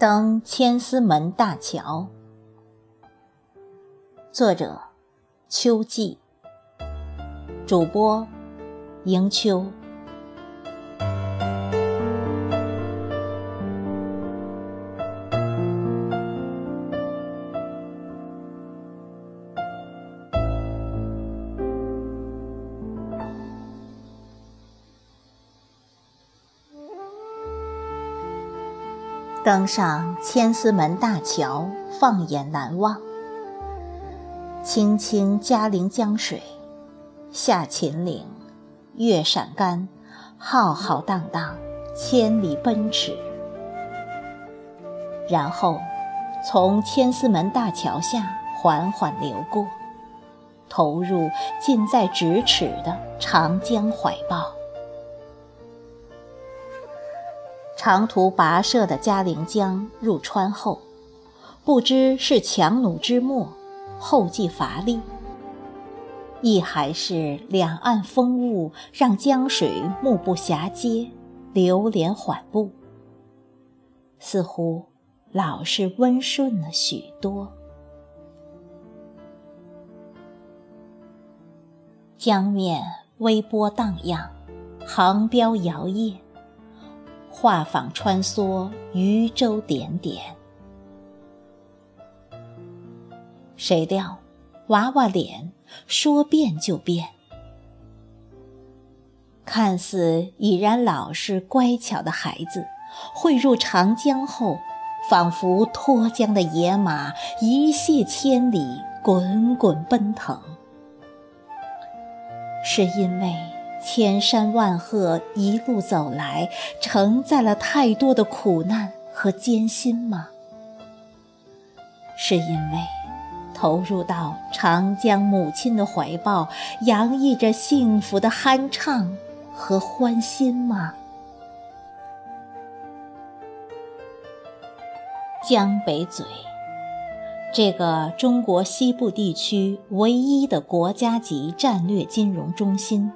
登千厮门大桥，作者：秋季，主播：迎秋。登上千厮门大桥，放眼难望。青青嘉陵江水，下秦岭，越陕甘，浩浩荡荡，千里奔驰。然后，从千厮门大桥下缓缓流过，投入近在咫尺的长江怀抱。长途跋涉的嘉陵江入川后，不知是强弩之末，后继乏力，亦还是两岸风雾让江水目不暇接，流连缓步，似乎老是温顺了许多。江面微波荡漾，航标摇曳。画舫穿梭，渔舟点点。谁料，娃娃脸说变就变，看似已然老实乖巧的孩子，汇入长江后，仿佛脱缰的野马，一泻千里，滚滚奔腾。是因为。千山万壑一路走来，承载了太多的苦难和艰辛吗？是因为投入到长江母亲的怀抱，洋溢着幸福的酣畅和欢欣吗？江北嘴，这个中国西部地区唯一的国家级战略金融中心。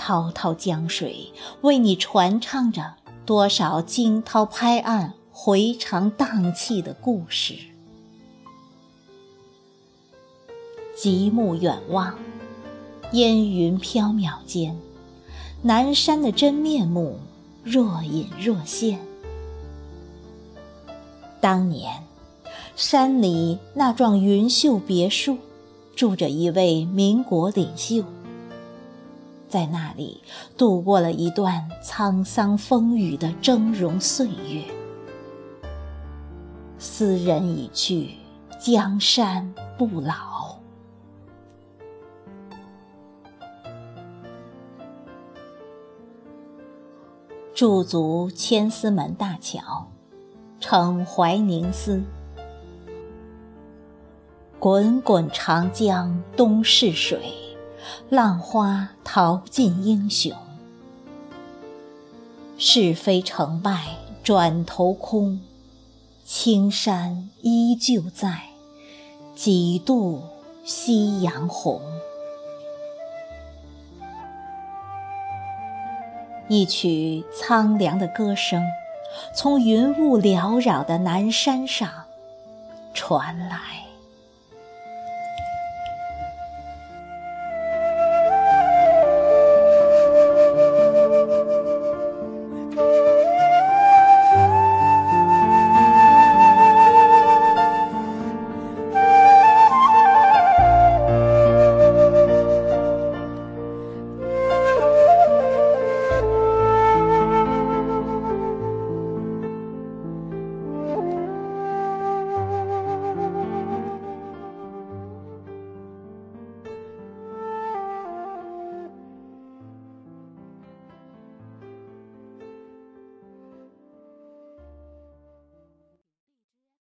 滔滔江水为你传唱着多少惊涛拍岸、回肠荡气的故事。极目远望，烟云飘渺间，南山的真面目若隐若现。当年，山里那幢云秀别墅，住着一位民国领袖。在那里度过了一段沧桑风雨的峥嵘岁月。斯人已去，江山不老。驻足千厮门大桥，骋怀宁思。滚滚长江东逝水。浪花淘尽英雄，是非成败转头空，青山依旧在，几度夕阳红。一曲苍凉的歌声，从云雾缭绕的南山上传来。